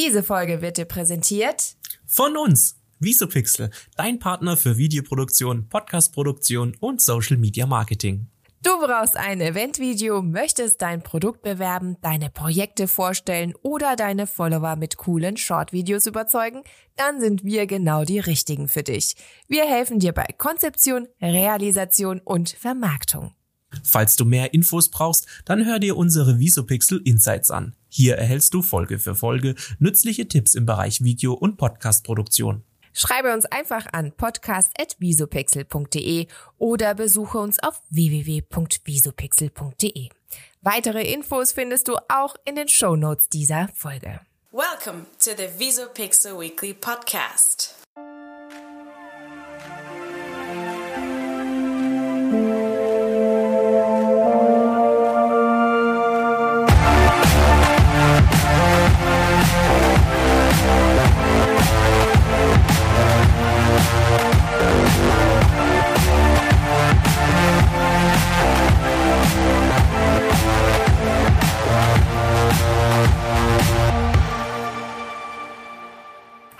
Diese Folge wird dir präsentiert von uns. Visopixel, dein Partner für Videoproduktion, Podcastproduktion und Social Media Marketing. Du brauchst ein Eventvideo, möchtest dein Produkt bewerben, deine Projekte vorstellen oder deine Follower mit coolen Shortvideos überzeugen? Dann sind wir genau die richtigen für dich. Wir helfen dir bei Konzeption, Realisation und Vermarktung. Falls du mehr Infos brauchst, dann hör dir unsere Visopixel Insights an. Hier erhältst du Folge für Folge nützliche Tipps im Bereich Video- und Podcastproduktion. Schreibe uns einfach an podcast.visopixel.de oder besuche uns auf www.visopixel.de. Weitere Infos findest du auch in den Show Notes dieser Folge. Welcome to the Visopixel Weekly Podcast.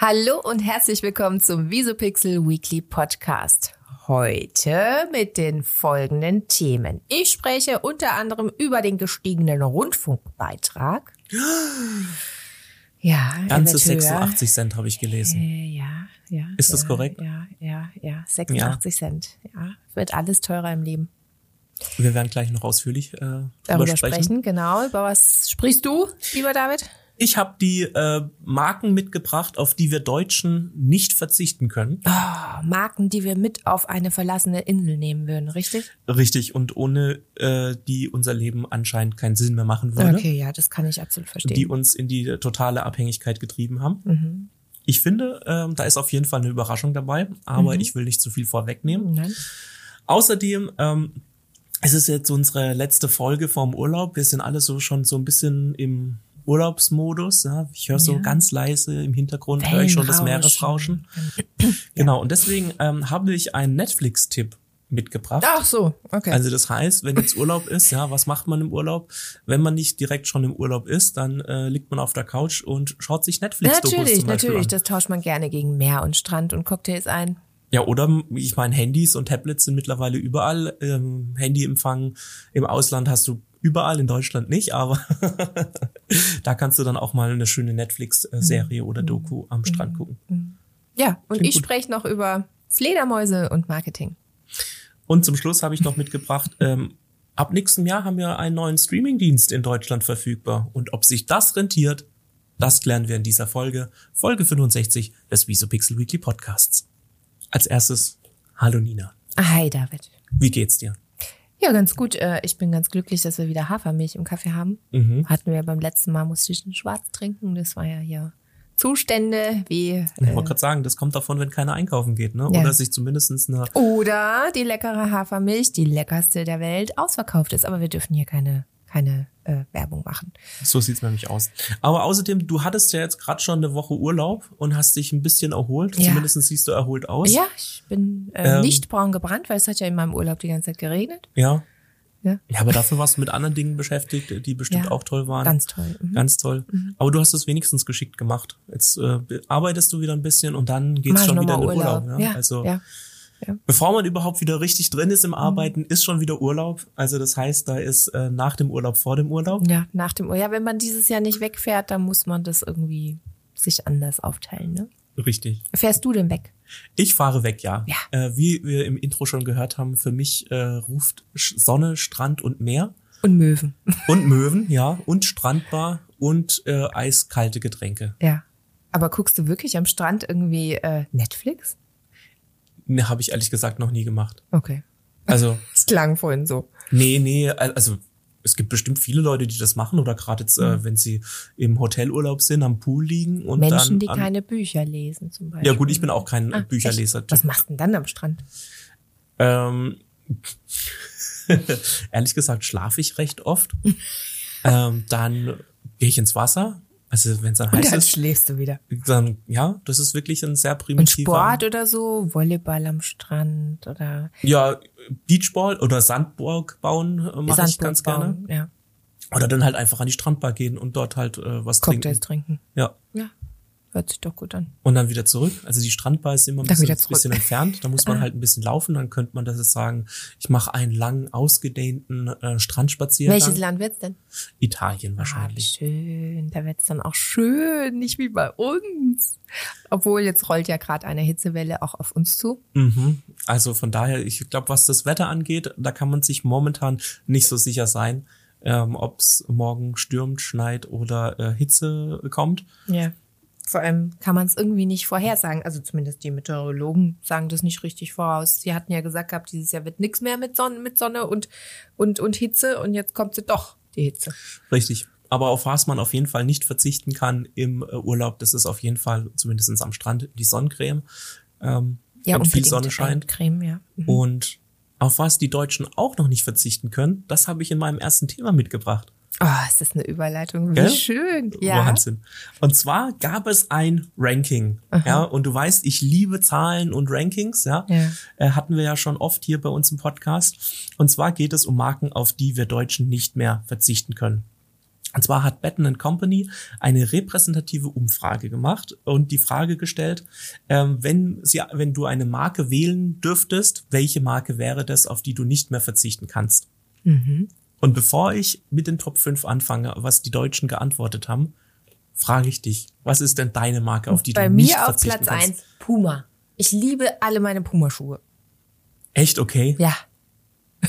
Hallo und herzlich willkommen zum Visopixel Weekly Podcast. Heute mit den folgenden Themen. Ich spreche unter anderem über den gestiegenen Rundfunkbeitrag. Ja, Ganze 86 Cent habe ich gelesen. Äh, ja, ja. Ist ja, das korrekt? Ja, ja, ja. 86 Cent. Ja, wird alles teurer im Leben. Wir werden gleich noch ausführlich äh, Darüber darüber sprechen. sprechen. Genau. Über was sprichst du, lieber David? Ich habe die äh, Marken mitgebracht, auf die wir Deutschen nicht verzichten können. Oh, Marken, die wir mit auf eine verlassene Insel nehmen würden, richtig? Richtig, und ohne äh, die unser Leben anscheinend keinen Sinn mehr machen würde. Okay, ja, das kann ich absolut verstehen. Die uns in die totale Abhängigkeit getrieben haben. mhm. Ich finde, ähm, da ist auf jeden Fall eine Überraschung dabei, aber Mhm. ich will nicht zu viel vorwegnehmen. Nein. Außerdem, ähm, es ist jetzt unsere letzte Folge vorm Urlaub. Wir sind alle so schon so ein bisschen im Urlaubsmodus. Ja? Ich höre so Ja. ganz leise im Hintergrund, höre ich schon das. Meeresrauschen. Genau, und deswegen ähm, habe ich einen Netflix-Tipp mitgebracht. Ach so, okay. Also das heißt, wenn jetzt Urlaub ist, ja, was macht man im Urlaub? Wenn man nicht direkt schon im Urlaub ist, dann äh, liegt man auf der Couch und schaut sich Netflix-Dokus natürlich, natürlich. an. Das tauscht man gerne gegen Meer und Strand und Cocktails ein. Ja, oder ich meine, Handys und Tablets sind mittlerweile überall. Ähm, Handyempfang im Ausland hast du überall, in Deutschland nicht, aber da kannst du dann auch mal eine schöne Netflix-Serie oder Doku am Strand gucken. Ja, und Klingt ich spreche noch über Fledermäuse und Marketing. Und zum Schluss habe ich noch mitgebracht, ähm, ab nächstem Jahr haben wir einen neuen Streamingdienst in Deutschland verfügbar. Und ob sich das rentiert, das klären wir in dieser Folge, Folge 65 des Visopixel Weekly Podcasts. Als erstes, hallo Nina. Hi, David. Wie geht's dir? Ja, ganz gut. Äh, Ich bin ganz glücklich, dass wir wieder Hafermilch im Kaffee haben. Mhm. Hatten wir beim letzten Mal, musste ich einen Schwarz trinken. Das war ja hier Zustände wie Ich äh, wollte gerade sagen, das kommt davon, wenn keiner einkaufen geht, ne? Ja. Oder sich zumindestens eine. oder die leckere Hafermilch, die leckerste der Welt, ausverkauft ist. Aber wir dürfen hier keine keine äh, Werbung machen. So sieht's nämlich aus. Aber außerdem, du hattest ja jetzt gerade schon eine Woche Urlaub und hast dich ein bisschen erholt. Ja. Zumindest siehst du erholt aus. Ja, ich bin äh, Ähm. nicht braun gebrannt, weil es hat ja in meinem Urlaub die ganze Zeit geregnet. Ja. Ja. Ja, aber dafür warst du mit anderen Dingen beschäftigt, die bestimmt Ja, auch toll waren. Ganz toll. Mhm. Ganz toll. Aber du hast es wenigstens geschickt gemacht. Jetzt äh, arbeitest du wieder ein bisschen und dann geht's Mach schon wieder in den Urlaub. ja? Ja, Also ja. Bevor man überhaupt wieder richtig drin ist im Mhm. Arbeiten, ist schon wieder Urlaub. Also das heißt, da ist äh, nach dem Urlaub vor dem Urlaub. Ja, nach dem, ja, wenn man dieses Jahr nicht wegfährt, dann muss man das irgendwie sich anders aufteilen, ne? Richtig. Fährst du denn weg? Ich fahre weg, ja. Ja. Äh, wie wir im Intro schon gehört haben, für mich äh, ruft Sonne, Strand und Meer Und Möwen. und Möwen, ja, und Strandbar und äh, eiskalte Getränke. Ja. Aber guckst du wirklich am Strand irgendwie äh, Netflix? Ne, habe ich ehrlich gesagt noch nie gemacht. Okay. Also, Es klang vorhin so. nee, nee, al- also es gibt bestimmt viele Leute, die das machen oder gerade jetzt, äh, wenn sie im Hotelurlaub sind, am Pool liegen und Menschen, dann die am, keine Bücher lesen zum Beispiel. Ja gut, ich bin auch kein Ah, Bücherleser. Was machst du denn dann am Strand? Ähm, ehrlich gesagt schlafe ich recht oft. ähm, dann gehe ich ins Wasser. Also wenn es dann Und heiß dann ist, schläfst du wieder. dann ja, das ist wirklich ein sehr Und primitiver. Sport oder so, Volleyball am Strand oder Ja, Beachball oder Sandburg bauen äh, mache ich ganz gerne. bauen. Ja. Oder dann halt einfach an die Strandbar gehen und dort halt äh, was Cocktails trinken. trinken. Ja. Ja, hört sich doch gut an. und dann wieder zurück. Also die Strandbar ist immer ein bisschen, bisschen entfernt. Da muss man halt ein bisschen laufen. Dann könnte man das jetzt sagen, ich mache einen langen, ausgedehnten äh, Strandspaziergang. Welches Land wird's denn? Italien Ah, wahrscheinlich. schön. Da wird's dann auch schön, nicht wie bei uns. Obwohl jetzt rollt ja gerade eine Hitzewelle auch auf uns zu. Mhm. Also von daher, ich glaube, was das Wetter angeht, da kann man sich momentan nicht so sicher sein, ähm, ob es morgen stürmt, schneit oder äh, Hitze kommt. Ja. Vor allem kann man es irgendwie nicht vorhersagen. Also zumindest die Meteorologen sagen das nicht richtig voraus. Sie hatten ja gesagt gehabt, dieses Jahr wird nichts mehr mit Sonne, mit Sonne und, und, und Hitze und jetzt kommt sie doch, die Hitze. Richtig. Aber auf was man auf jeden Fall nicht verzichten kann im äh, Urlaub, das ist auf jeden Fall, zumindest am Strand, die Sonnencreme. Ähm, Ja, wenn viel Sonne scheint. Creme, ja. Mhm. Und auf was die Deutschen auch noch nicht verzichten können, das habe ich in meinem ersten Thema mitgebracht. Oh, ist das eine Überleitung? Wie Gell? schön. Ja. Wahnsinn. Und zwar gab es ein Ranking. Ja, und du weißt, ich liebe Zahlen und Rankings, ja. Ja. Äh, hatten wir ja schon oft hier bei uns im Podcast. Und zwar geht es um Marken, auf die wir Deutschen nicht mehr verzichten können. Und zwar hat Batten Company eine repräsentative Umfrage gemacht und die Frage gestellt, ähm, wenn, sie, wenn du eine Marke wählen dürftest, welche Marke wäre das, auf die du nicht mehr verzichten kannst? Und bevor ich mit den Top 5 anfange, was die Deutschen geantwortet haben, frage ich dich, was ist denn deine Marke, auf die Bei du nicht mir auf Platz kannst? eins Puma. Ich liebe alle meine Pumaschuhe. Echt okay? Ja.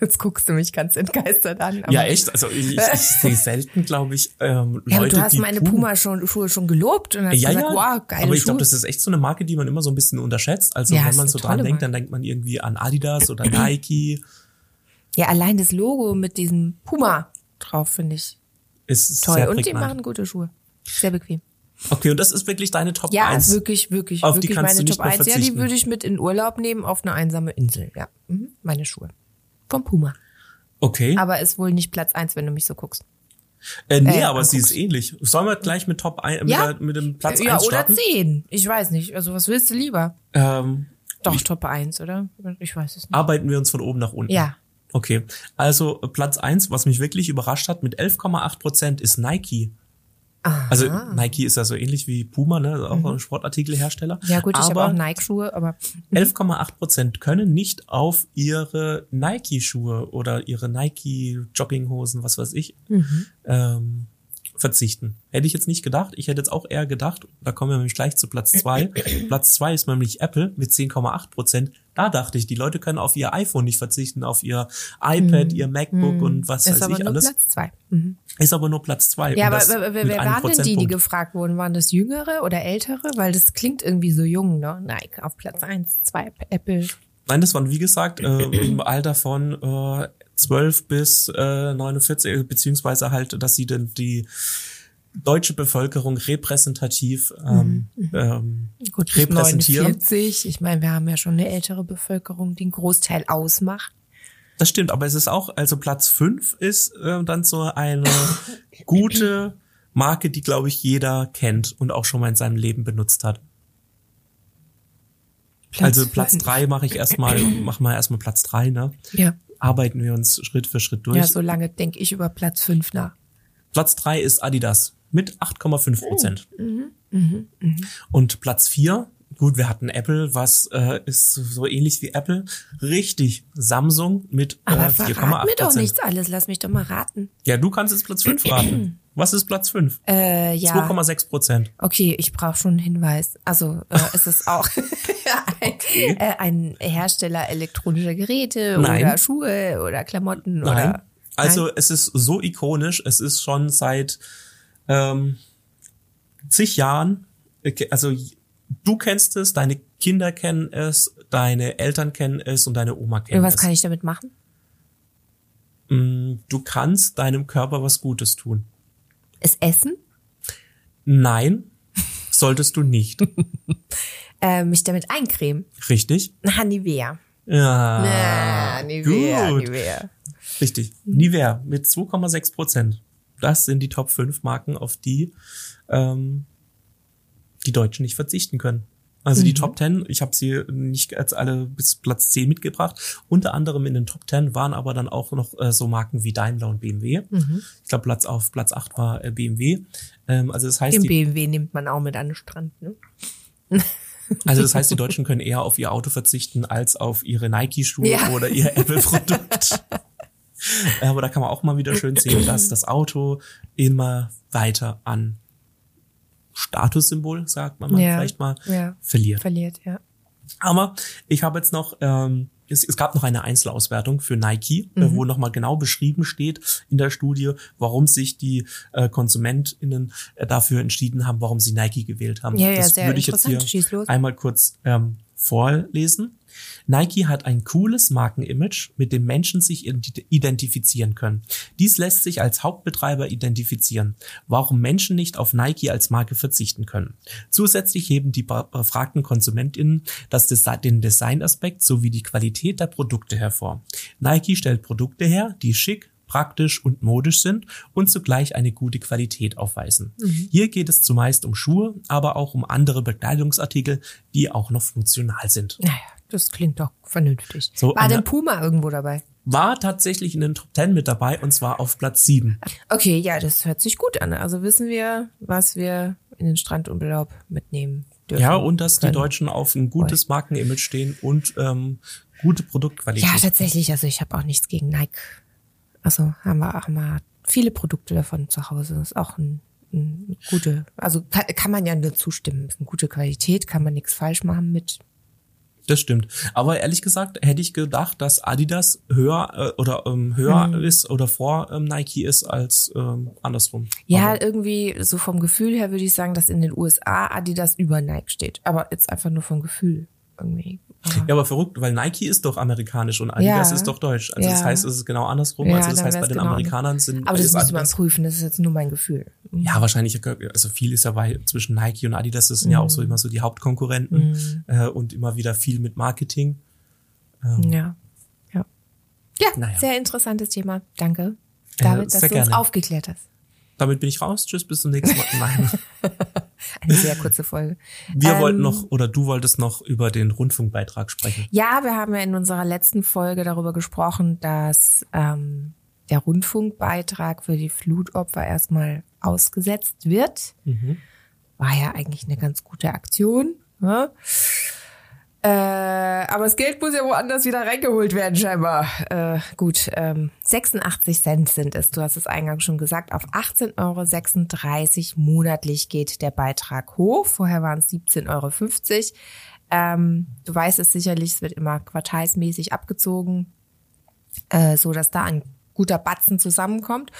Jetzt guckst du mich ganz entgeistert an. Ja, echt. Also ich, ich, sehe selten, glaube ich, ähm, Ja, aber Leute, du hast die meine Puma- Puma-Schuhe schon gelobt und hast Ja, gesagt, ja. wow, geile aber ich glaube, das ist echt so eine Marke, die man immer so ein bisschen unterschätzt. Also Ja, wenn man so dran tolle denkt, Marke. dann denkt man irgendwie an Adidas oder Nike. Ja, allein das Logo mit diesem Puma drauf finde ich Ist toll. Und die machen gute Schuhe. Sehr bequem. Okay, und das ist wirklich deine Top Ja, 1. ist wirklich, wirklich, Auf die wirklich kannst meine du nicht Top mehr 1. Ja, die verzichten. würde ich mit in Urlaub nehmen auf eine einsame Insel. Ja, mhm. meine Schuhe. Vom Puma. Okay. Aber ist wohl nicht Platz eins, wenn du mich so guckst. äh, nee, äh, aber sie anguckst. ist ähnlich. Sollen wir gleich mit Top 1, mit, Ja. der, mit dem Platz ja, 1 oder starten? 10. Ich weiß nicht. Also was willst du lieber? Ähm, Doch, Top 1, oder? Ich weiß es nicht. arbeiten wir uns von oben nach unten. Ja. Okay, also äh, Platz eins, was mich wirklich überrascht hat, mit 11,8 Prozent ist Nike. Also Nike ist ja so ähnlich wie Puma, ne, auch ein Sportartikelhersteller. Mhm. Ja gut, ich habe aber auch Nike-Schuhe, aber 11,8 Prozent können nicht auf ihre Nike-Schuhe oder ihre Nike-Jogginghosen, was weiß ich, Mhm. ähm, verzichten. Hätte ich jetzt nicht gedacht. Ich hätte jetzt auch eher gedacht, da kommen wir nämlich gleich zu Platz zwei. Platz zwei ist nämlich Apple mit 10,8 Prozent. Da dachte ich, die Leute können auf ihr iPhone nicht verzichten, auf ihr iPad, ihr MacBook und was Mhm. ist weiß aber ich nur alles. Platz 2. Mhm. Ist aber nur Platz zwei. Ja, aber wer, wer, waren denn die, die gefragt wurden? Waren das Jüngere oder Ältere? Weil das klingt irgendwie so jung, ne? Nike auf Platz 1, 2, Apple. Nein, das waren wie gesagt äh, im Alter von äh, 12 bis äh, 49, beziehungsweise halt, dass sie denn die deutsche Bevölkerung repräsentativ ähm, ähm, Gut, repräsentieren. 49. Ich meine, wir haben ja schon eine ältere Bevölkerung, die einen Großteil ausmacht. Das stimmt, aber es ist auch, also Platz 5 ist äh, dann so eine gute Marke, die, glaube ich, jeder kennt und auch schon mal in seinem Leben benutzt hat. also Platz fünf. 3 mache ich erstmal, machen wir erstmal Platz 3, ne? Ja. Arbeiten wir uns Schritt für Schritt durch. Ja, so lange denke ich über Platz 5 nach. Platz 3 ist Adidas mit 8,5 Prozent. Mhm, Und Platz 4, gut, wir hatten Apple, was äh, ist so ähnlich wie Apple. Richtig, Samsung mit äh, Aber verrat 4,8 mir doch Prozent. nichts alles, lass mich doch mal raten. Ja, du kannst jetzt Platz 5 raten. Was ist Platz 5? Äh, ja. 2,6 Prozent. Okay, ich brauche schon einen Hinweis. Also äh, ist es auch ein, äh, ein Hersteller elektronischer Geräte Nein. oder Schuhe oder Klamotten Nein. oder Also Nein? es ist so ikonisch, es ist schon seit ähm, zig Jahren, also du kennst es, deine Kinder kennen es, deine Eltern kennen es und deine Oma kennt Und was es. kann ich damit machen? Mm, Du kannst deinem Körper was Gutes tun. Es essen? Nein, solltest du nicht. Äh, mich damit eincremen? Richtig? Na, Nivea. Ja. Ah, Nivea, gut. Nivea. Richtig. Nivea mit 2,6 Prozent. Das sind die Top 5 Marken, auf die ähm, die Deutschen nicht verzichten können. Also die Top 10, ich habe sie nicht als alle bis Platz 10 mitgebracht. Unter anderem in den Top 10 waren aber dann auch noch äh, so Marken wie Daimler und BMW. Ich glaube, Platz auf Platz 8 war äh, BMW. Ähm, also das heißt, Den die, BMW nimmt man auch mit an den Strand, ne? also das heißt, die Deutschen können eher auf ihr Auto verzichten als auf ihre Nike-Schuhe Ja. oder ihr Apple-Produkt. aber da kann man auch mal wieder schön sehen, dass das Auto immer weiter an Statussymbol, sagt man mal Ja. vielleicht mal, Ja. verliert. Verliert, ja. Aber ich habe jetzt noch, ähm, es, es gab noch eine Einzelauswertung für Nike, Mhm. äh, wo nochmal genau beschrieben steht in der Studie, warum sich die äh, KonsumentInnen äh, dafür entschieden haben, warum sie Nike gewählt haben. Ja, ja, das sehr würde ich jetzt hier einmal kurz ähm, vorlesen. Nike hat ein cooles Markenimage, mit dem Menschen sich ident- identifizieren können. Dies lässt sich als Hauptbetreiber identifizieren, warum Menschen nicht auf Nike als Marke verzichten können. Zusätzlich heben die be- befragten KonsumentInnen das Desi den Designaspekt sowie die Qualität der Produkte hervor. Nike stellt Produkte her, die schick, praktisch und modisch sind und zugleich eine gute Qualität aufweisen. Hier geht es zumeist um Schuhe, aber auch um andere Bekleidungsartikel, die auch noch funktional sind. Naja, das klingt doch vernünftig. So, War denn Puma irgendwo dabei? War tatsächlich in den Top 10 mit dabei und zwar auf Platz 7. Okay, ja, das hört sich gut an. Also wissen wir, was wir in den Strandurlaub mitnehmen dürfen. Ja, und dass die können. Deutschen auf ein gutes Markenimage stehen und ähm, gute Produktqualität. Ja, tatsächlich. Also ich habe auch nichts gegen Nike. Also haben wir, haben wir viele Produkte davon zu Hause. Das ist auch ein, ein gute, also kann, kann man ja nur zustimmen. Ist eine gute Qualität, kann man nichts falsch machen mit. Das stimmt. Aber ehrlich gesagt hätte ich gedacht, dass Adidas höher äh, oder ähm, höher Hm. ist oder vor ähm, Nike ist als ähm, andersrum. Ja, Aber, irgendwie so vom Gefühl her würde ich sagen, dass in den USA Adidas über Nike steht. Aber jetzt einfach nur vom Gefühl irgendwie. Aber ja, aber verrückt, weil Nike ist doch amerikanisch und Adidas Ja. ist doch deutsch. Also das Ja. heißt, es ist genau andersrum. Ja, also das heißt, bei den genau Amerikanern sind aber das müsste man prüfen. Das ist jetzt nur mein Gefühl. Ja, wahrscheinlich, also viel ist ja bei zwischen Nike und Adidas, das sind ja Mhm. auch so immer so die Hauptkonkurrenten äh, und immer wieder viel mit Marketing. Ja. Ja. Ja, Naja. sehr interessantes Thema. Danke, Äh, David, dass sehr du uns gerne. aufgeklärt hast. Damit bin ich raus. Tschüss, bis zum nächsten Mal. Nein. Eine sehr kurze Folge. Wir Ähm, wollten noch, oder du wolltest noch über den Rundfunkbeitrag sprechen. Ja, wir haben ja in unserer letzten Folge darüber gesprochen, dass ähm, der Rundfunkbeitrag für die Flutopfer erstmal ausgesetzt wird. War ja eigentlich eine ganz gute Aktion. Ne? Äh, aber das Geld muss ja woanders wieder reingeholt werden, scheinbar. Äh, gut, ähm, 86 Cent sind es. Du hast es eingangs schon gesagt. Auf 18,36 Euro monatlich geht der Beitrag hoch. Vorher waren es 17,50 Euro. Ähm, du weißt es sicherlich, es wird immer quartalsmäßig abgezogen, äh, so dass da ein guter Batzen zusammenkommt.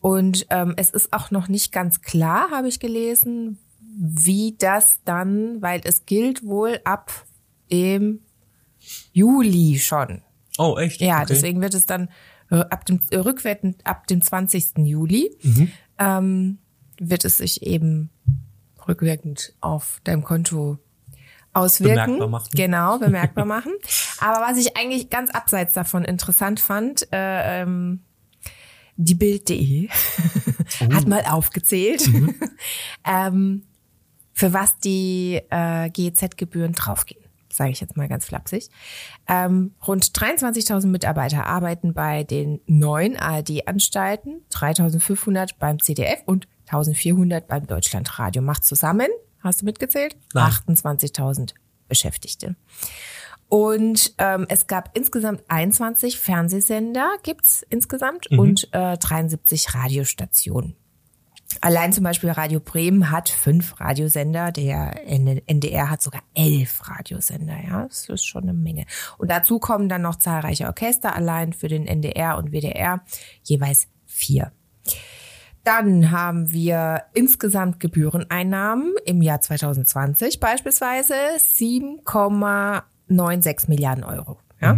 Und ähm, es ist auch noch nicht ganz klar, habe ich gelesen, wie das dann, weil es gilt wohl ab dem Juli schon. Oh, echt? Ja, Okay. deswegen wird es dann äh, ab dem äh, rückwärtend ab dem 20. Juli Mhm. ähm, wird es sich eben rückwirkend auf deinem Konto auswirken. Bemerkbar machen. Genau, bemerkbar machen. Aber was ich eigentlich ganz abseits davon interessant fand, äh, ähm, die Bild.de Oh. hat mal aufgezählt, Mhm. ähm, für was die äh, GEZ-Gebühren draufgehen. Sage ich jetzt mal ganz flapsig. Ähm, rund 23.000 Mitarbeiter arbeiten bei den neuen ARD-Anstalten, 3.500 beim CDF und 1.400 beim Deutschlandradio. Macht zusammen, hast du mitgezählt? Nein. 28.000 Beschäftigte. Und ähm, es gab insgesamt 21 Fernsehsender, gibt's insgesamt, und äh, 73 Radiostationen. Allein zum Beispiel Radio Bremen hat fünf Radiosender, der NDR hat sogar elf Radiosender, ja, das ist schon eine Menge. Und dazu kommen dann noch zahlreiche Orchester, allein für den NDR und WDR jeweils vier. Dann haben wir insgesamt Gebühreneinnahmen im Jahr 2020 beispielsweise 7,96 Milliarden Euro. Ja?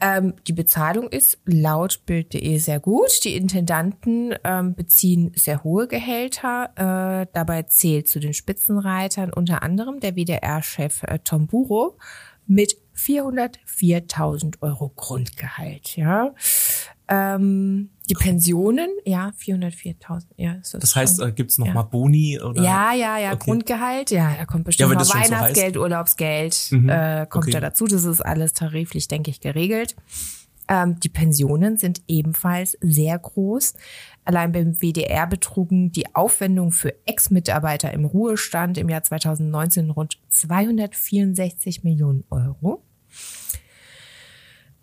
Ähm, die Bezahlung ist laut Bild.de sehr gut. Die Intendanten ähm, beziehen sehr hohe Gehälter. Äh, dabei zählt zu den Spitzenreitern unter anderem der WDR-Chef äh, Tom Buro mit 404.000 Euro Grundgehalt. Ja, Ähm, die Pensionen, ja, 404.000. Ja, ist das Das heißt, schon. äh, gibt's noch ja. mal Boni oder? Ja, ja, ja, Okay. Grundgehalt, ja, da kommt Ja, bestimmt wenn noch schon so Weihnachtsgeld, Urlaubsgeld, Mhm, äh, kommt okay. da dazu. Das ist alles tariflich, denke ich, geregelt. Ähm, die Pensionen sind ebenfalls sehr groß. Allein beim WDR betrugen die Aufwendungen für Ex-Mitarbeiter im Ruhestand im Jahr 2019 rund 264 Millionen Euro.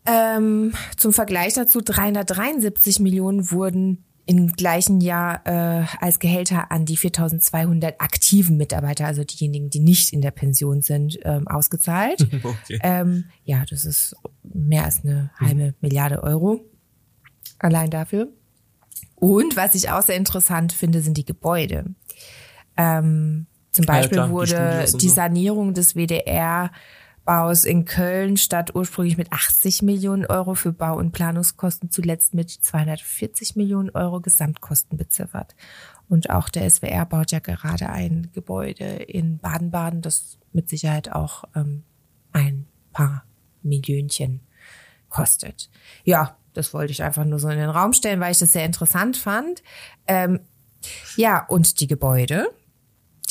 Ähm, zum Vergleich dazu, 373 Millionen wurden im gleichen Jahr äh, als Gehälter an die 4200 aktiven Mitarbeiter, also diejenigen, die nicht in der Pension sind, ähm, ausgezahlt. Okay. ähm, ja, das ist mehr als eine halbe Milliarde Euro allein dafür. Und was ich auch sehr interessant finde, sind die Gebäude. Ähm, zum Ah ja, Beispiel klar, die wurde die so. Sanierung des WDR Baus in Köln statt ursprünglich mit 80 Millionen Euro für Bau- und Planungskosten zuletzt mit 240 Millionen Euro Gesamtkosten beziffert. Und auch der SWR baut ja gerade ein Gebäude in Baden-Baden, das mit Sicherheit auch ähm, ein paar Millionchen kostet. Ja, das wollte ich einfach nur so in den Raum stellen, weil ich das sehr interessant fand. Ähm, ja, und die Gebäude,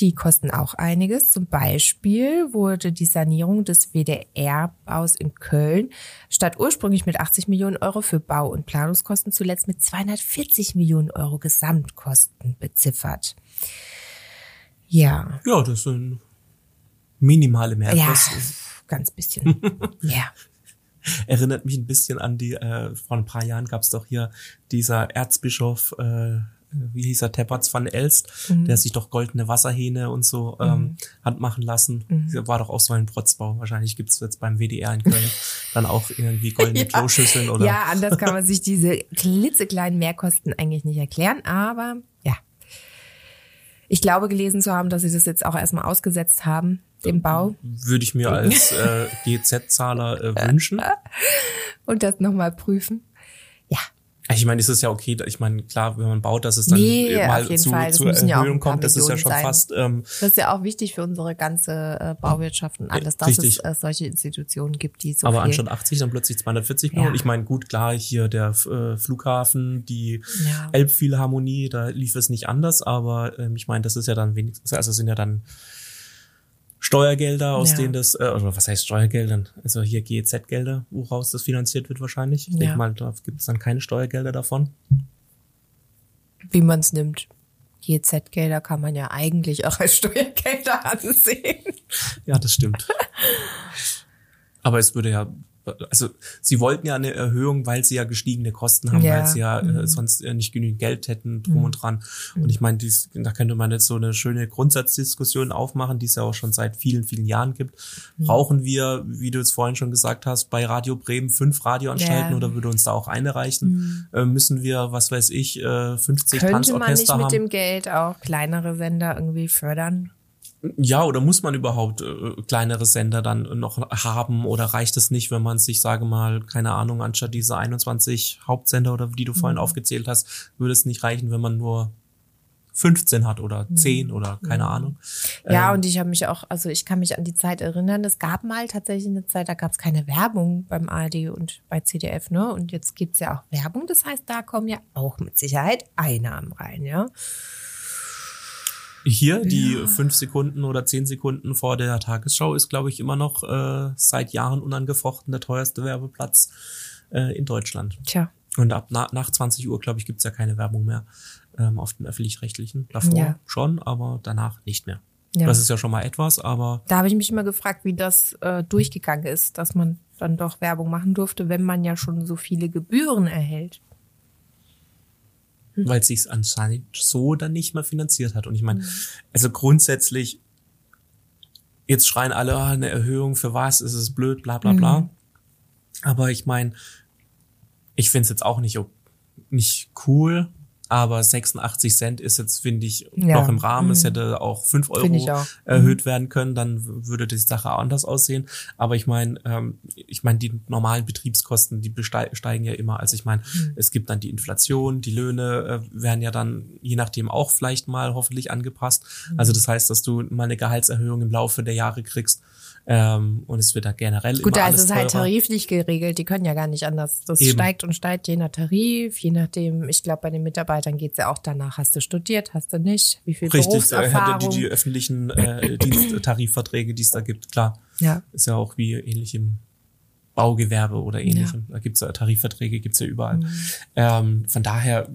die kosten auch einiges. Zum Beispiel wurde die Sanierung des WDR-Baus in Köln statt ursprünglich mit 80 Millionen Euro für Bau- und Planungskosten zuletzt mit 240 Millionen Euro Gesamtkosten beziffert. Ja, Ja, das sind minimale ja, Mehrkosten. ganz bisschen. ja. Erinnert mich ein bisschen an die, äh, vor ein paar Jahren gab es doch hier dieser Erzbischof, äh, wie hieß er, Teppertz van Elst, Mhm. der sich doch goldene Wasserhähne und so ähm, hat machen lassen. Mhm. War doch auch so ein Protzbau. Wahrscheinlich gibt's jetzt beim WDR in Köln dann auch irgendwie goldene Ja. Kloschüsseln oder Ja, anders kann man sich diese klitzekleinen Mehrkosten eigentlich nicht erklären, aber ja. Ich glaube gelesen zu haben, dass sie das jetzt auch erstmal ausgesetzt haben, den Bau, würde ich mir als äh, GZ-Zahler äh, wünschen. und das nochmal prüfen. Ja, Ich meine, es ist ja okay, ich meine, klar, wenn man baut, dass es dann Nee, mal auf jeden zu, Fall. Zur ja Erhöhung paar kommt, das ist ja schon sein. fast ähm, das ist ja auch wichtig für unsere ganze äh, Bauwirtschaft und alles, dass Richtig. es äh, solche Institutionen gibt, die so aber anstatt 80 dann plötzlich 240 Ja. Millionen. Ich meine, gut, klar, hier der äh, Flughafen, die Ja. Elbphilharmonie, da lief es nicht anders, aber ähm, ich meine, das ist ja dann wenigstens, also es sind ja dann Steuergelder, aus Ja. denen das, äh, oder was heißt Steuergeldern? Also hier GEZ-Gelder, woraus das finanziert wird wahrscheinlich. Ich Ja. denke mal, da gibt es dann keine Steuergelder davon. wie man es nimmt. GZ-Gelder kann man ja eigentlich auch als Steuergelder ansehen. Ja, das stimmt. Aber es würde ja, also sie wollten ja eine Erhöhung, weil sie ja gestiegene Kosten haben, Ja. weil sie ja äh, sonst äh, nicht genügend Geld hätten, drum und dran. Und ich meine, dies, da könnte man jetzt so eine schöne Grundsatzdiskussion aufmachen, die es ja auch schon seit vielen, vielen Jahren gibt. Brauchen wir, wie du es vorhin schon gesagt hast, bei Radio Bremen fünf Radioanstalten Ja. oder würde uns da auch eine reichen? Äh, müssen wir, was weiß ich, äh, 50 Könnte man nicht Tanzorchester mit haben? dem Geld auch kleinere Sender irgendwie fördern? Ja, oder muss man überhaupt äh, kleinere Sender dann noch haben oder reicht es nicht, wenn man sich, sage mal, keine Ahnung, anstatt diese 21 Hauptsender oder die du Mhm. vorhin aufgezählt hast, würde es nicht reichen, wenn man nur 15 hat oder 10 oder keine Ahnung. Mhm. Ja, Ähm, und ich habe mich auch, also ich kann mich an die Zeit erinnern, es gab mal tatsächlich eine Zeit, da gab es keine Werbung beim ARD und bei CDF, ne? Und jetzt gibt's ja auch Werbung, das heißt, da kommen ja auch mit Sicherheit Einnahmen rein, ja. Hier die fünf Sekunden oder zehn Sekunden vor der Tagesschau ist, glaube ich, immer noch äh, seit Jahren unangefochten der teuerste Werbeplatz äh, in Deutschland. Tja. Und ab na, nach 20 Uhr, glaube ich, gibt's ja keine Werbung mehr ähm, auf den öffentlich-rechtlichen. Davor Ja. schon, aber danach nicht mehr. Ja. Das ist ja schon mal etwas, aber Da habe ich mich immer gefragt, wie das äh, durchgegangen ist, dass man dann doch Werbung machen durfte, wenn man ja schon so viele Gebühren erhält. Weil es sich anscheinend so dann nicht mehr finanziert hat. Und ich Mhm. meine, also grundsätzlich, jetzt schreien alle, ah, eine Erhöhung für was, ist es blöd, bla bla bla. Mhm. Aber ich meine, ich finde es jetzt auch nicht, nicht cool, aber 86 Cent ist jetzt, finde ich, Ja. noch im Rahmen. Es Mhm. hätte auch 5 Finde ich Euro auch. erhöht werden können, dann würde die Sache anders aussehen. Aber ich meine, ähm, ich meine, die normalen Betriebskosten, die steigen ja immer. Also ich meine, Mhm. es gibt dann die Inflation, die Löhne äh, werden ja dann je nachdem auch vielleicht mal hoffentlich angepasst. Mhm. Also das heißt, dass du mal eine Gehaltserhöhung im Laufe der Jahre kriegst. Ähm, und es wird da generell Gut, immer also es ist halt tariflich geregelt, die können ja gar nicht anders. Das Eben. steigt und steigt je nach Tarif, je nachdem, ich glaube, bei den Mitarbeitern geht's ja auch danach. Hast du studiert, hast du nicht? Wie viel Richtig, äh, Berufserfahrung? die, die öffentlichen äh, Diensttarifverträge, die es da gibt, klar. ja. Ist ja auch wie ähnlich im Baugewerbe oder ähnlichem. Da gibt's ja Tarifverträge, gibt's ja überall. Mhm. Ähm, von daher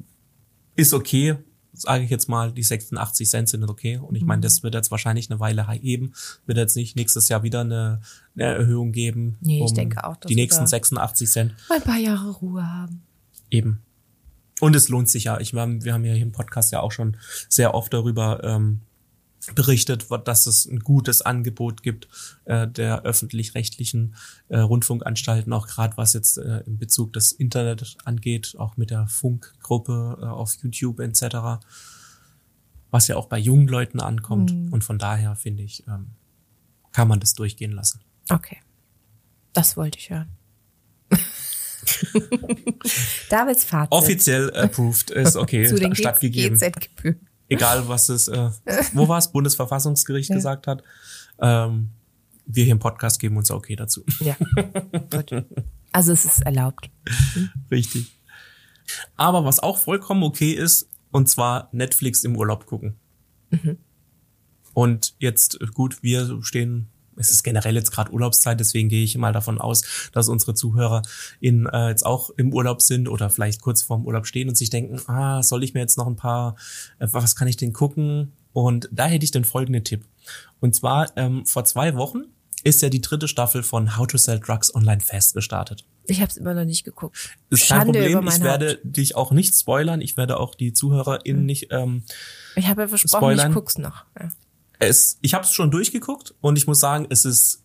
ist okay, sage ich jetzt mal, die 86 Cent sind okay. Und ich Mhm. meine, das wird jetzt wahrscheinlich eine Weile heben. Wird jetzt nicht nächstes Jahr wieder eine, eine Erhöhung geben. Nee, ich denke auch, dass Die nächsten da- 86 Cent. Mal ein paar Jahre Ruhe haben. Eben. Und es lohnt sich ja. Ich, wir haben wir haben ja hier im Podcast ja auch schon sehr oft darüber ähm, berichtet, dass es ein gutes Angebot gibt äh, der öffentlich-rechtlichen äh, Rundfunkanstalten, auch gerade was jetzt äh, in Bezug des Internet angeht, auch mit der Funkgruppe äh, auf YouTube etc., was ja auch bei jungen Leuten ankommt. Und von daher finde ich, ähm, kann man das durchgehen lassen. Okay. Das wollte ich hören. Davids Fazit. Offiziell approved ist okay, stattgegeben. GZ-Gebühren. Egal was es, äh, wo war es, Bundesverfassungsgericht gesagt hat. Ähm, wir hier im Podcast geben uns okay dazu. Ja. Gut. Also es ist erlaubt. Richtig. Aber was auch vollkommen okay ist, und zwar Netflix im Urlaub gucken. Und jetzt, äh, gut, wir stehen, es ist generell jetzt gerade Urlaubszeit, deswegen gehe ich mal davon aus, dass unsere Zuhörer in, äh, jetzt auch im Urlaub sind oder vielleicht kurz vorm Urlaub stehen und sich denken, ah, soll ich mir jetzt noch ein paar, äh, was kann ich denn gucken? Und da hätte ich den folgenden Tipp. Und zwar, ähm, vor zwei Wochen ist ja die dritte Staffel von How to Sell Drugs Online Fast gestartet. Ich habe es immer noch nicht geguckt. Ist kein Schande über Problem. Ich werde Haupt. dich auch nicht spoilern. Ich werde auch die ZuhörerInnen nicht. Ähm, Ich habe ja versprochen, Spoilern. ich guck's noch. Ja. Es, ich habe es schon durchgeguckt und ich muss sagen, es ist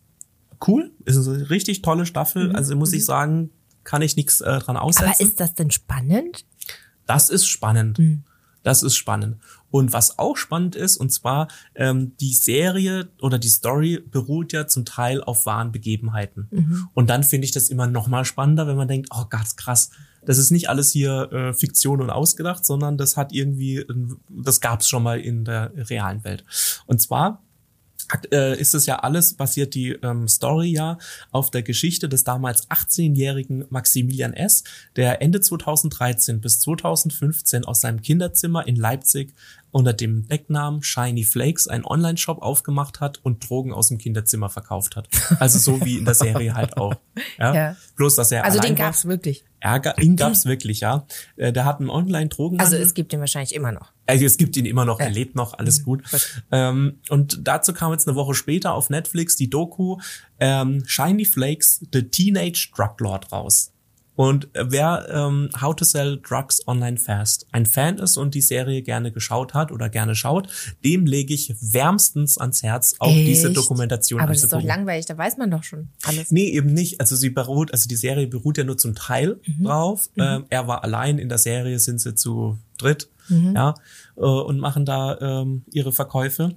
cool. Es ist eine richtig tolle Staffel. Also muss ich sagen, kann ich nichts äh, dran aussetzen. Mhm. Aber ist das denn spannend? Das ist spannend. Mhm. Das ist spannend. Und was auch spannend ist, und zwar ähm, die Serie oder die Story beruht ja zum Teil auf wahren Begebenheiten. Mhm. Und dann finde ich das immer noch mal spannender, wenn man denkt, oh Gott, krass, das ist nicht alles hier äh, Fiktion und ausgedacht, sondern das hat irgendwie, das gab es schon mal in der realen Welt. Und zwar ist es ja alles, basiert die ähm, Story ja auf der Geschichte des damals 18-jährigen Maximilian S., der Ende 2013 bis 2015 aus seinem Kinderzimmer in Leipzig unter dem Decknamen Shiny Flakes einen Online-Shop aufgemacht hat und Drogen aus dem Kinderzimmer verkauft hat. Also so wie in der Serie halt auch. Ja? Ja. Bloß, dass er Also den war. gab's wirklich. Ärger, ihn gab's wirklich, ja. Äh, Der hat einen Online-Drogenhandel. Also es gibt den wahrscheinlich immer noch. Also es gibt ihn immer noch, er lebt noch, alles gut. gut. Ähm, und dazu kam jetzt eine Woche später auf Netflix die Doku ähm, Shiny Flakes, The Teenage Drug Lord raus. Und äh, wer ähm, How to Sell Drugs Online Fast ein Fan ist und die Serie gerne geschaut hat oder gerne schaut, dem lege ich wärmstens ans Herz, auch diese Echt? Dokumentation Aber das ist doch langweilig, da weiß man doch schon alles. Nee, eben nicht. Also sie beruht, also die Serie beruht ja nur zum Teil Mhm. drauf. Ähm, er war allein in der Serie, sind sie zu dritt, Mhm. ja, äh, und machen da ähm, ihre Verkäufe.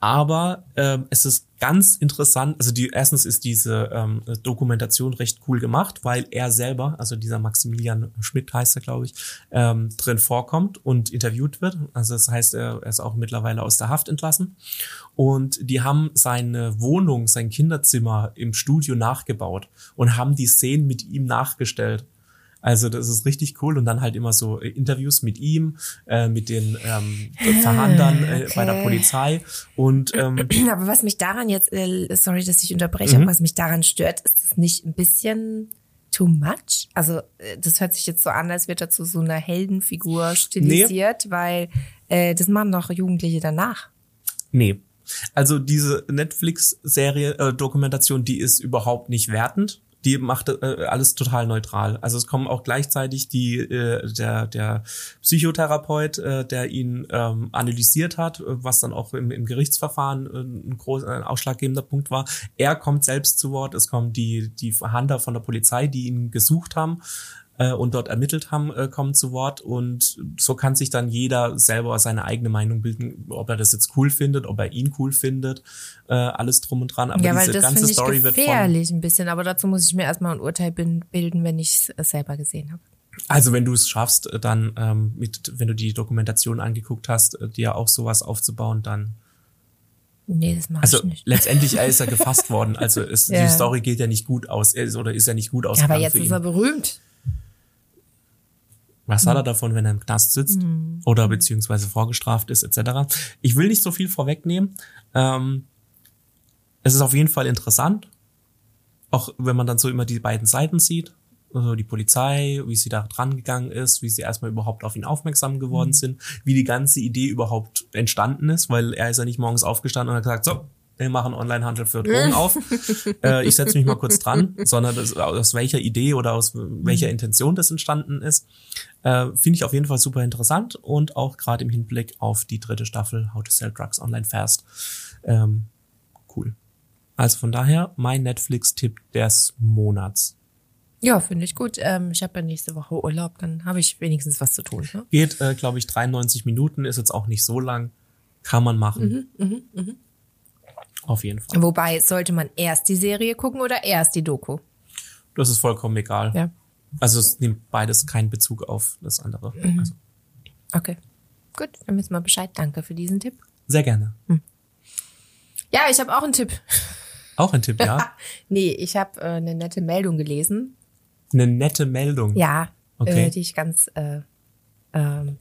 Aber ähm, es ist ganz interessant, also die erstens ist diese ähm, Dokumentation recht cool gemacht, weil er selber, also dieser Maximilian Schmidt heißt er, glaube ich, ähm, drin vorkommt und interviewt wird. Also das heißt, er, er ist auch mittlerweile aus der Haft entlassen. Und die haben seine Wohnung, sein Kinderzimmer im Studio nachgebaut und haben die Szenen mit ihm nachgestellt. Also das ist richtig cool und dann halt immer so äh, Interviews mit ihm, äh, mit den ähm, Verhandlern äh, bei der okay. Polizei und ähm, Aber was mich daran jetzt, äh, sorry, dass ich unterbreche, Mhm. aber was mich daran stört, ist es nicht ein bisschen too much? Also äh, das hört sich jetzt so an, als wird er zu so einer Heldenfigur stilisiert, weil äh, das machen doch Jugendliche danach. nee. Also diese Netflix-Serie, äh, Dokumentation, die ist überhaupt nicht wertend. Die macht äh, alles total neutral. Also es kommen auch gleichzeitig die äh, der der Psychotherapeut, äh, der ihn ähm, analysiert hat, äh, was dann auch im, im Gerichtsverfahren äh, ein groß ein ausschlaggebender Punkt war. Er kommt selbst zu Wort. Es kommen die die Verhandler von der Polizei, die ihn gesucht haben. Äh, und dort ermittelt haben, äh, kommen zu Wort. Und so kann sich dann jeder selber seine eigene Meinung bilden, ob er das jetzt cool findet, ob er ihn cool findet, äh, alles drum und dran. Aber ja, weil diese das ganze ich Story wird gefährlich ein bisschen, aber dazu muss ich mir erstmal ein Urteil bilden, wenn ich es selber gesehen habe. Also wenn du es schaffst, äh, dann ähm, mit, wenn du die Dokumentation angeguckt hast, äh, dir auch sowas aufzubauen, dann Nee, das mache also ich nicht. letztendlich er ist er gefasst worden. Also es, Ja. die Story geht ja nicht gut aus er ist, oder ist ja nicht gut Ja, ausgegangen aber jetzt ist er berühmt. Was hat er davon, wenn er im Knast sitzt oder beziehungsweise vorgestraft ist etc. Ich will nicht so viel vorwegnehmen. Ähm, es ist auf jeden Fall interessant, auch wenn man dann so immer die beiden Seiten sieht. Also die Polizei, wie sie da dran gegangen ist, wie sie erstmal überhaupt auf ihn aufmerksam geworden sind, wie die ganze Idee überhaupt entstanden ist, weil er ist ja nicht morgens aufgestanden und hat gesagt, so, wir machen Onlinehandel für Drogen auf. äh, ich setze mich mal kurz dran, sondern das, aus welcher Idee oder aus welcher Intention das entstanden ist, äh, finde ich auf jeden Fall super interessant und auch gerade im Hinblick auf die dritte Staffel How to Sell Drugs Online Fast. Ähm, cool. Also von daher mein Netflix-Tipp des Monats. Ja, finde ich gut. Ähm, ich habe ja nächste Woche Urlaub, dann habe ich wenigstens was zu tun. Ne? Geht, äh, glaube ich, 93 Minuten, ist jetzt auch nicht so lang. Kann man machen. Mhm, Auf jeden Fall. Wobei, sollte man erst die Serie gucken oder erst die Doku? Das ist vollkommen egal. Ja. Also es nimmt beides keinen Bezug auf das andere. Also, Okay. Gut, dann wissen wir Bescheid. Danke für diesen Tipp. sehr gerne. Ja, ich habe auch einen Tipp. Auch ein Tipp, ja? Nee, ich habe äh, eine nette Meldung gelesen. Eine nette Meldung. Ja, Okay. äh, die ich ganz äh, ähm,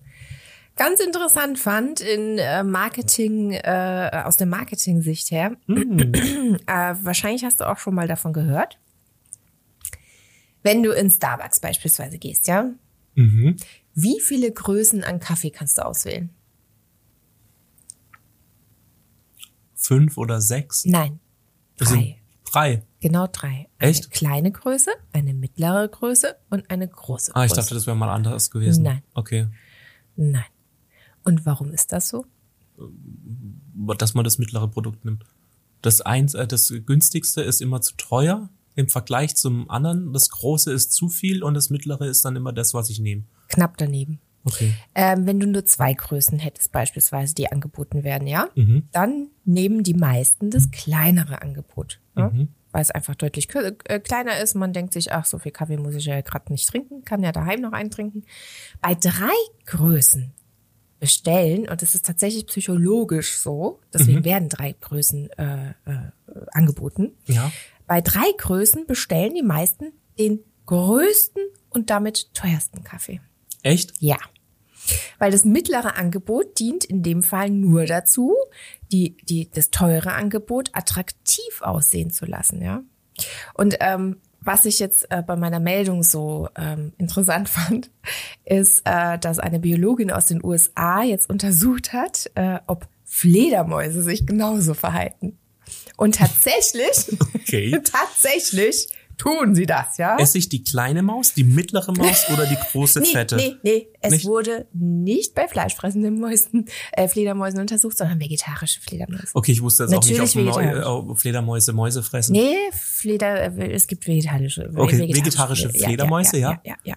ganz interessant fand in äh, Marketing äh, aus der Marketing-Sicht her. äh, wahrscheinlich hast du auch schon mal davon gehört. Wenn du in Starbucks beispielsweise gehst, ja, Mhm. wie viele Größen an Kaffee kannst du auswählen? Fünf oder sechs? Nein, Das drei. Drei. Genau drei. Eine Echt? kleine Größe, eine mittlere Größe und eine große Größe. Ah, ich dachte, das wäre mal anders gewesen. Nein. Okay. Nein. Und warum ist das so? Dass man das mittlere Produkt nimmt. Das eins, äh, das günstigste ist immer zu teuer im Vergleich zum anderen. Das große ist zu viel und das mittlere ist dann immer das, was ich nehme. Knapp daneben. Okay. Ähm, wenn du nur zwei Größen hättest, beispielsweise, die angeboten werden, ja, Mhm. dann nehmen die meisten das kleinere Angebot. Ja? Mhm. Weil es einfach deutlich äh, kleiner ist. Man denkt sich, ach, so viel Kaffee muss ich ja gerade nicht trinken, kann ja daheim noch eintrinken. Bei drei Größen bestellen, und das ist tatsächlich psychologisch so, deswegen werden drei Größen äh, äh, angeboten. Ja. Bei drei Größen bestellen die meisten den größten und damit teuersten Kaffee. Echt? Ja. Weil das mittlere Angebot dient in dem Fall nur dazu, die, die, das teure Angebot attraktiv aussehen zu lassen, ja. Und ähm, was ich jetzt äh, bei meiner Meldung so ähm, interessant fand, ist, äh, dass eine Biologin aus den USA jetzt untersucht hat, äh, ob Fledermäuse sich genauso verhalten. Und tatsächlich, Okay. tatsächlich tun sie das, ja. Esse ich die kleine Maus, die mittlere Maus oder die große Nee, fette? nee, nee. Es Nicht? wurde nicht bei fleischfressenden Mäusen, äh, Fledermäusen untersucht, sondern vegetarische Fledermäuse. Okay, ich wusste jetzt auch nicht, Natürlich ob Mäu äh, Fledermäuse Mäuse fressen. Nee, Fleder, äh, es gibt vegetarische. Okay, vegetarische Fleder- Fledermäuse, ja, ja? ja, ja, ja.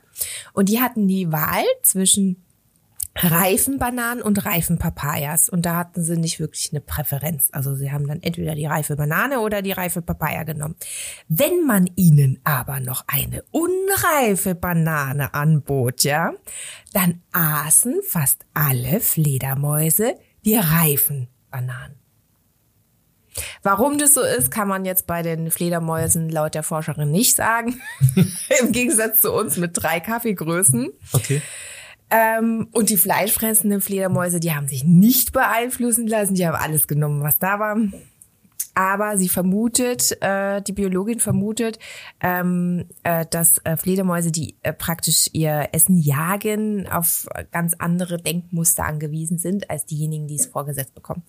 Und die hatten die Wahl zwischen reifen Bananen und reifen Papayas. Und da hatten sie nicht wirklich eine Präferenz. Also sie haben dann entweder die reife Banane oder die reife Papaya genommen. Wenn man ihnen aber noch eine unreife Banane anbot, ja, dann aßen fast alle Fledermäuse die reifen Bananen. Warum das so ist, kann man jetzt bei den Fledermäusen laut der Forscherin nicht sagen. Im Gegensatz zu uns mit drei Kaffeegrößen. Okay. Ähm, und die fleischfressenden Fledermäuse, die haben sich nicht beeinflussen lassen. Die haben alles genommen, was da war. Aber sie vermutet, äh, die Biologin vermutet, ähm, äh, dass äh, Fledermäuse, die äh, praktisch ihr Essen jagen, auf ganz andere Denkmuster angewiesen sind als diejenigen, die es vorgesetzt bekommen.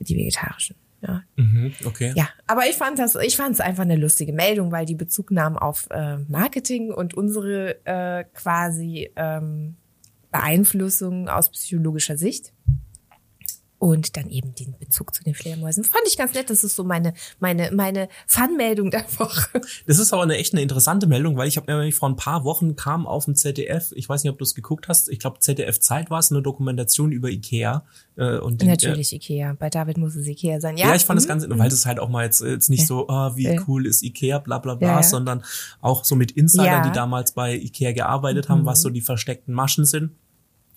Die vegetarischen. Ja, Mhm, okay. ja, aber ich fand das, ich fand es einfach eine lustige Meldung, weil die Bezug nahm auf äh, Marketing und unsere äh, quasi ähm, Beeinflussung aus psychologischer Sicht. Und dann eben den Bezug zu den Fledermäusen. Fand ich ganz nett. Das ist so meine meine meine Fun-Meldung der Woche. Das ist aber eine echt eine interessante Meldung, weil ich habe mir vor ein paar Wochen kam auf dem ZDF, ich weiß nicht, ob du es geguckt hast, ich glaube ZDF Zeit war es, eine Dokumentation über Ikea. Äh, und Natürlich Ikea. Bei David muss es Ikea sein. Ja, Ja, ich fand Mhm. ganz, weil das halt auch mal jetzt, jetzt nicht so, ah, wie Ja. cool ist Ikea, bla bla bla, Ja, ja. sondern auch so mit Insidern, Ja. Mhm. die damals bei Ikea gearbeitet haben, was so die versteckten Maschen sind.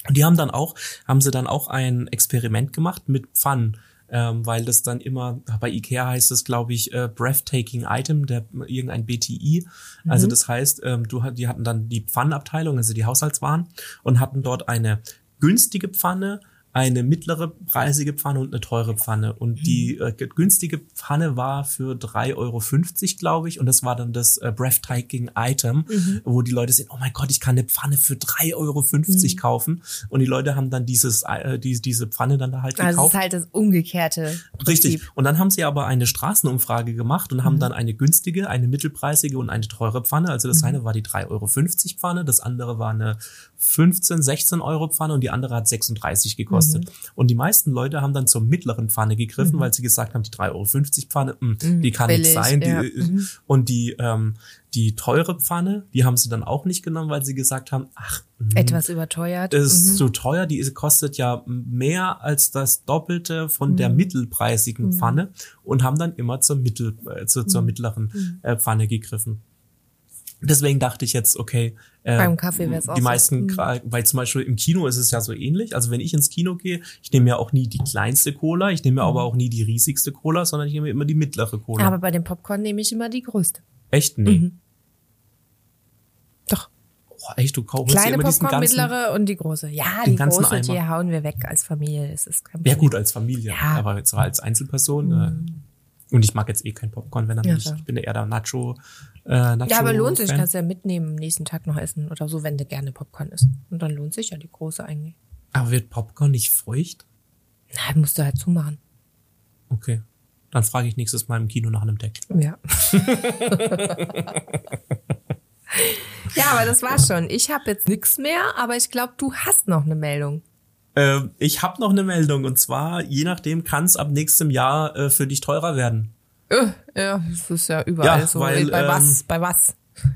Und die haben dann auch, haben sie dann auch ein Experiment gemacht mit Pfannen. Ähm, weil das dann immer, bei Ikea heißt es, glaube ich, äh, breathtaking item, der irgendein BTI. Also das heißt, ähm, du, die hatten dann die Pfannenabteilung, also die Haushaltswaren, und hatten dort eine günstige Pfanne, eine mittlere preisige Pfanne und eine teure Pfanne. Und die äh, günstige Pfanne war für 3,50 Euro, glaube ich. Und das war dann das äh, breathtaking Item, wo die Leute sehen, oh mein Gott, ich kann eine Pfanne für 3,50 Euro kaufen. Und die Leute haben dann dieses, äh, die, diese Pfanne dann da halt Also es gekauft. ist halt das umgekehrte Richtig. Prinzip. Und dann haben sie aber eine Straßenumfrage gemacht und Mhm. haben dann eine günstige, eine mittelpreisige und eine teure Pfanne. Also das eine war die 3,50 Euro Pfanne, das andere war eine 15, 16 Euro Pfanne und die andere hat 36 gekostet. Mhm. Und die meisten Leute haben dann zur mittleren Pfanne gegriffen, weil sie gesagt haben, die 3,50 Euro Pfanne, mh, die kann billig, nicht sein. Die, ja. äh, Mhm. Und die, ähm, die teure Pfanne, die haben sie dann auch nicht genommen, weil sie gesagt haben, ach, mh, Etwas überteuert. das ist Mhm. zu teuer, die kostet ja mehr als das Doppelte von der Mhm. mittelpreisigen Pfanne und haben dann immer zur, Mittel, äh, zu, Mhm. zur mittleren äh, Pfanne gegriffen. Deswegen dachte ich jetzt, okay, äh, Beim Kaffee wär's auch die so. meisten, Mhm. gra- weil zum Beispiel im Kino ist es ja so ähnlich. Also wenn ich ins Kino gehe, ich nehme ja auch nie die kleinste Cola, ich nehme aber auch nie die riesigste Cola, sondern ich nehme immer die mittlere Cola. Mhm. Aber bei dem Popcorn nehme ich immer die größte. echt nee. Mhm. Doch. Boah, echt, du kaufst Kleine immer Popcorn, ganzen, mittlere und die große. Ja, die große, die Eimer. hauen wir weg als Familie. Das ist kein Ja Problem. gut, als Familie, Ja. Mhm. aber jetzt als Einzelperson. Äh, und ich mag jetzt eh kein Popcorn, wenn dann Ja, nicht. Ich bin eher der Nacho. Äh, Nacho Ja, aber lohnt sich, Fan. kannst du ja mitnehmen, am nächsten Tag noch essen oder so, wenn du gerne Popcorn isst. Und dann lohnt sich ja die große eigentlich. Aber wird Popcorn nicht feucht? Na, musst du halt zumachen. Okay. Dann frage ich nächstes Mal im Kino nach einem Deckel. Ja. ja, aber das war's schon. Ich habe jetzt nix mehr, aber ich glaube, du hast noch eine Meldung. Äh, ich habe noch eine Meldung und zwar, je nachdem kann es ab nächstem Jahr äh, für dich teurer werden. Äh, ja, das ist ja überall Ja, so. weil, bei ähm, was? Bei was?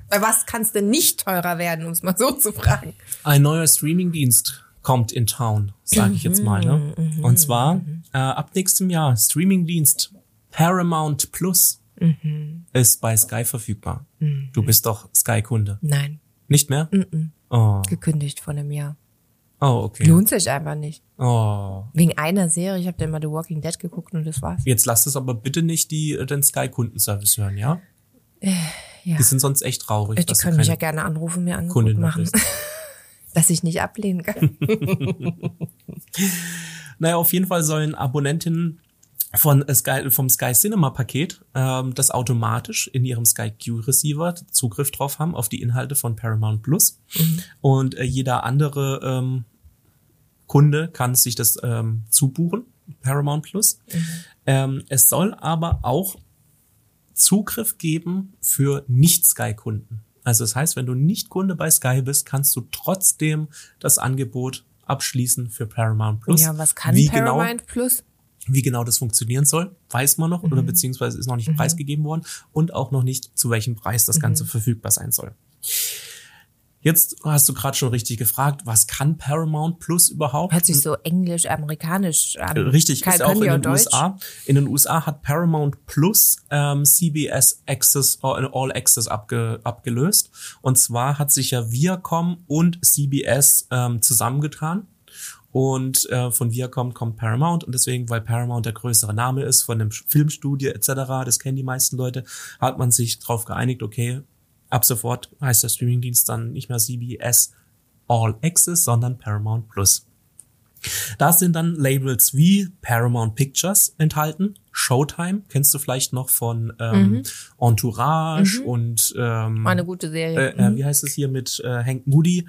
Bei was kannst du nicht teurer werden, um es mal so zu fragen? Ein neuer Streamingdienst kommt in Town, sage ich jetzt mal. Ne? Mhm, Und zwar äh, ab nächstem Jahr Streamingdienst Paramount Plus Mhm. ist bei Sky verfügbar. Du bist doch Sky-Kunde. Nein, Nicht mehr? Oh. gekündigt vor einem Jahr. Oh, okay. Lohnt sich einfach nicht. Oh. Wegen einer Serie, ich habe da immer The Walking Dead geguckt und das war's. Jetzt lasst es aber bitte nicht die, äh, den Sky-Kundenservice hören, ja? Ja. Die sind sonst echt traurig, Die dass du können mich ja gerne anrufen, mir Angebot machen, dass ich nicht ablehnen kann. Naja, auf jeden Fall sollen Abonnentinnen von äh, Sky, vom Sky Cinema Paket ähm, das automatisch in ihrem Sky Q Receiver Zugriff drauf haben auf die Inhalte von Paramount Plus und äh, jeder andere ähm, Kunde kann sich das ähm, zubuchen Paramount Plus. Ähm, es soll aber auch Zugriff geben für Nicht-Sky-Kunden. Also das heißt, wenn du nicht Kunde bei Sky bist, kannst du trotzdem das Angebot abschließen für Paramount Plus. ja, was kann Wie Paramount Plus? Wie genau das funktionieren soll, weiß man noch oder beziehungsweise ist noch nicht preisgegeben worden und auch noch nicht, zu welchem Preis das Ganze verfügbar sein soll. Jetzt hast du gerade schon richtig gefragt, was kann Paramount Plus überhaupt? Hört sich so englisch-amerikanisch an. Äh, Richtig, Kein ist ja auch in den Deutsch. USA. In den USA hat Paramount Plus ähm, CBS Access All All Access abge, abgelöst. Und zwar hat sich ja Viacom und CBS ähm, zusammengetan. Und äh, von Viacom kommt Paramount und deswegen, weil Paramount der größere Name ist von dem Filmstudio etc., das kennen die meisten Leute, hat man sich darauf geeinigt, okay, ab sofort heißt der Streamingdienst dann nicht mehr CBS All Access, sondern Paramount Plus. Da sind dann Labels wie Paramount Pictures enthalten, Showtime, kennst du vielleicht noch von ähm, Entourage und ähm, eine gute Serie. äh, äh, wie heißt es hier mit äh, Hank Moody?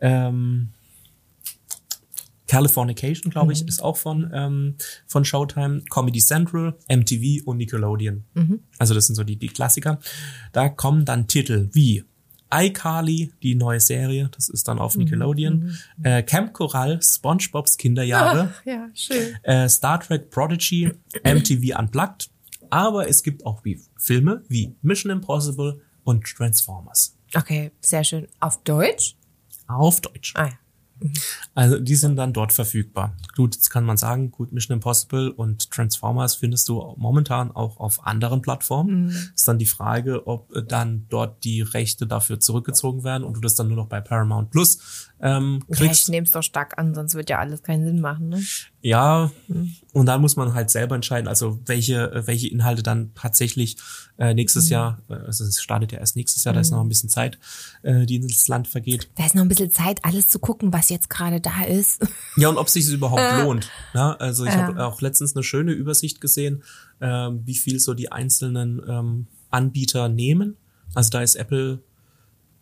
Ähm, Californication, glaube ich, ist auch von, ähm, von Showtime, Comedy Central, MTV und Nickelodeon. Also das sind so die, die Klassiker. Da kommen dann Titel wie iCarly, die neue Serie, das ist dann auf Nickelodeon. Äh, Camp Coral, SpongeBobs Kinderjahre. Ach, ja, schön. äh, Star Trek Prodigy, MTV Unplugged. Aber es gibt auch wie Filme wie Mission Impossible und Transformers. Okay, sehr schön. Auf Deutsch? Auf Deutsch. Ah ja. Also die sind dann dort verfügbar. Gut, jetzt kann man sagen, gut, Mission Impossible und Transformers findest du momentan auch auf anderen Plattformen. Ist dann die Frage, ob äh, dann dort die Rechte dafür zurückgezogen werden und du das dann nur noch bei Paramount Plus ähm, Ja, ich kriegst. nehme es doch stark an, sonst wird ja alles keinen Sinn machen. Ne? Ja, und dann muss man halt selber entscheiden, also welche, äh, welche Inhalte dann tatsächlich äh, nächstes Jahr, äh, also es startet ja erst nächstes Jahr, da ist noch ein bisschen Zeit, äh, die ins Land vergeht. Da ist noch ein bisschen Zeit, alles zu gucken, was jetzt gerade da ist. Ja, und ob sich es überhaupt lohnt. Ja, also ich Ja. habe auch letztens eine schöne Übersicht gesehen, ähm, wie viel so die einzelnen ähm, Anbieter nehmen. Also da ist Apple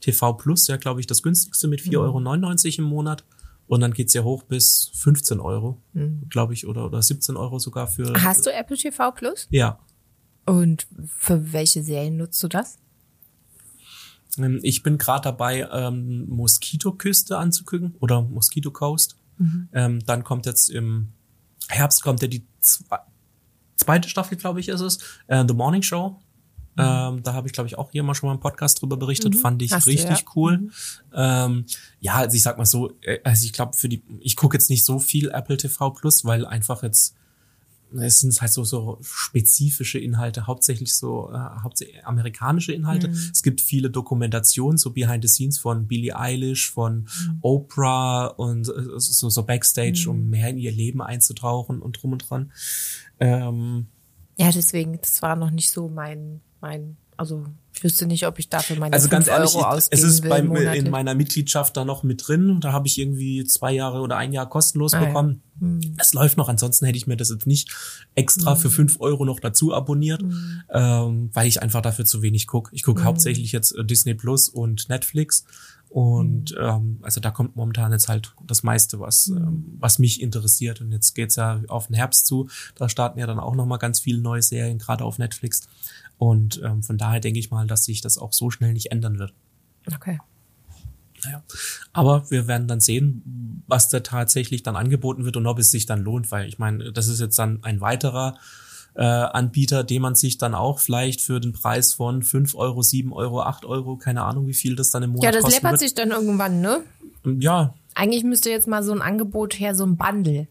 TV Plus ja, glaube ich, das günstigste mit 4,99 Euro im Monat. Und dann geht's ja hoch bis 15 Euro, glaube ich, oder, oder 17 Euro sogar für. Hast du Apple TV Plus? Ja. Und für welche Serien nutzt du das? Ähm, Ich bin gerade dabei, ähm, Moskitoküste anzugucken oder Mosquito Coast. Ähm, dann kommt jetzt im Herbst kommt ja die zwe zweite Staffel, glaube ich, ist es. Äh, The Morning Show. Ähm, da habe ich, glaube ich, auch hier mal schon mal im Podcast drüber berichtet. Fand ich Hast du, richtig ja. cool. Ähm, ja, also ich sag mal so, äh, also ich glaube, für die, ich gucke jetzt nicht so viel Apple TV Plus, weil einfach jetzt es sind halt so, so spezifische Inhalte, hauptsächlich so äh, hauptsächlich amerikanische Inhalte. Es gibt viele Dokumentationen, so Behind the Scenes von Billie Eilish, von Oprah und äh, so, so Backstage, um mehr in ihr Leben einzutauchen und drum und dran. Ähm, Ja, deswegen, das war noch nicht so mein, mein, also ich wüsste nicht, ob ich dafür meine also ganz 5 ehrlich, Euro ich, es ist bei, in meiner Mitgliedschaft da noch mit drin. Da habe ich irgendwie zwei Jahre oder ein Jahr kostenlos Ah, ja. bekommen. Es läuft noch, ansonsten hätte ich mir das jetzt nicht extra Mhm. für fünf Euro noch dazu abonniert, ähm, weil ich einfach dafür zu wenig gucke. Ich gucke hauptsächlich jetzt äh, Disney Plus und Netflix. Und Mhm. ähm, also da kommt momentan jetzt halt das meiste, was, ähm, was mich interessiert. Und jetzt geht's ja auf den Herbst zu. Da starten ja dann auch noch mal ganz viele neue Serien, gerade auf Netflix. Und ähm, von daher denke ich mal, dass sich das auch so schnell nicht ändern wird. Okay. Naja. Aber wir werden dann sehen, was da tatsächlich dann angeboten wird und ob es sich dann lohnt, weil ich meine, das ist jetzt dann ein weiterer äh, Anbieter, den man sich dann auch vielleicht für den Preis von 5 Euro, 7 Euro, 8 Euro, keine Ahnung, wie viel das dann im Monat Ja, das läppert wird. sich dann irgendwann, ne? Ja, Eigentlich müsste jetzt mal so ein Angebot her, so ein Bundle.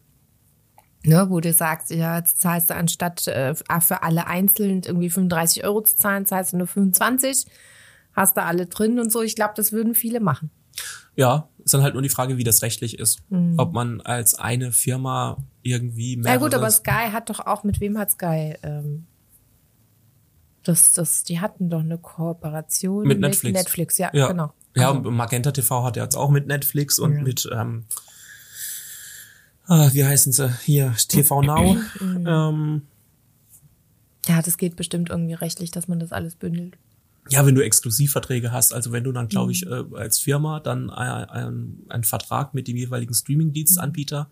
Ne, wo du sagst, ja, jetzt zahlst du anstatt äh, für alle einzeln irgendwie 35 Euro zu zahlen, zahlst du nur 25, hast da alle drin und so. Ich glaube, das würden viele machen. ja, ist dann halt nur die Frage, wie das rechtlich ist. Ob man als eine Firma irgendwie Na mehr. gut, aber Sky hat doch auch, mit wem hat Sky? Ähm, das, das, die hatten doch eine Kooperation Mit Netflix. Netflix, ja, ja, genau. Ja, Also, und Magenta TV hat ja jetzt auch mit Netflix und Ja. mit, ähm, ah, wie heißen sie? Hier, TV Now. Mhm. ähm, ja, das geht bestimmt irgendwie rechtlich, dass man das alles bündelt. ja, wenn du Exklusivverträge hast, also wenn du dann, glaube ich, Mhm. äh, als Firma dann ein- einen Vertrag mit dem jeweiligen Streamingdienstanbieter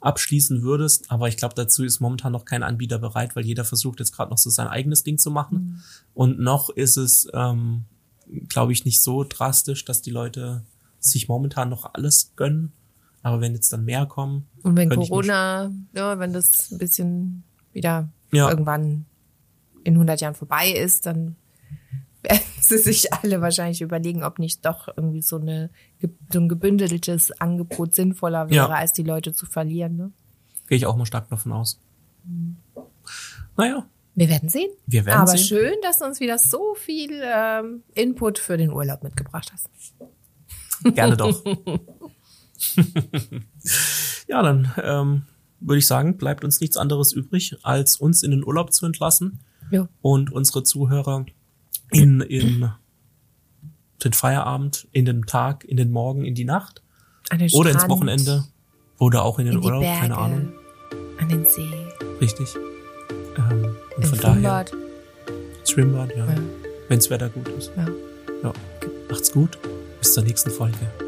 abschließen würdest, aber ich glaube, dazu ist momentan noch kein Anbieter bereit, weil jeder versucht jetzt gerade noch so sein eigenes Ding zu machen. Mhm. Und noch ist es, ähm, glaube ich, nicht so drastisch, dass die Leute sich momentan noch alles gönnen. Aber wenn jetzt dann mehr kommen, Und wenn Corona, ja, wenn das ein bisschen wieder Ja. irgendwann in 100 Jahren vorbei ist, dann werden sie sich alle wahrscheinlich überlegen, ob nicht doch irgendwie so, eine, so ein gebündeltes Angebot sinnvoller wäre, Ja. als die Leute zu verlieren. Ne? gehe ich auch mal stark davon aus. Naja, Wir werden sehen. Wir werden Aber sehen. schön, dass du uns wieder so viel ähm, Input für den Urlaub mitgebracht hast. gerne doch. ja, dann ähm, würde ich sagen, bleibt uns nichts anderes übrig, als uns in den Urlaub zu entlassen Jo. und unsere Zuhörer in, in den Feierabend, in den Tag, in den Morgen, in die Nacht oder ins Strand, Wochenende oder auch in den in Urlaub, Berge, keine Ahnung. an den See, Richtig. Ähm, und im von daher, Schwimmbad. Schwimmbad, ja. Ja. Wenn's Wetter gut ist. Ja. Ja. Macht's gut. Bis zur nächsten Folge.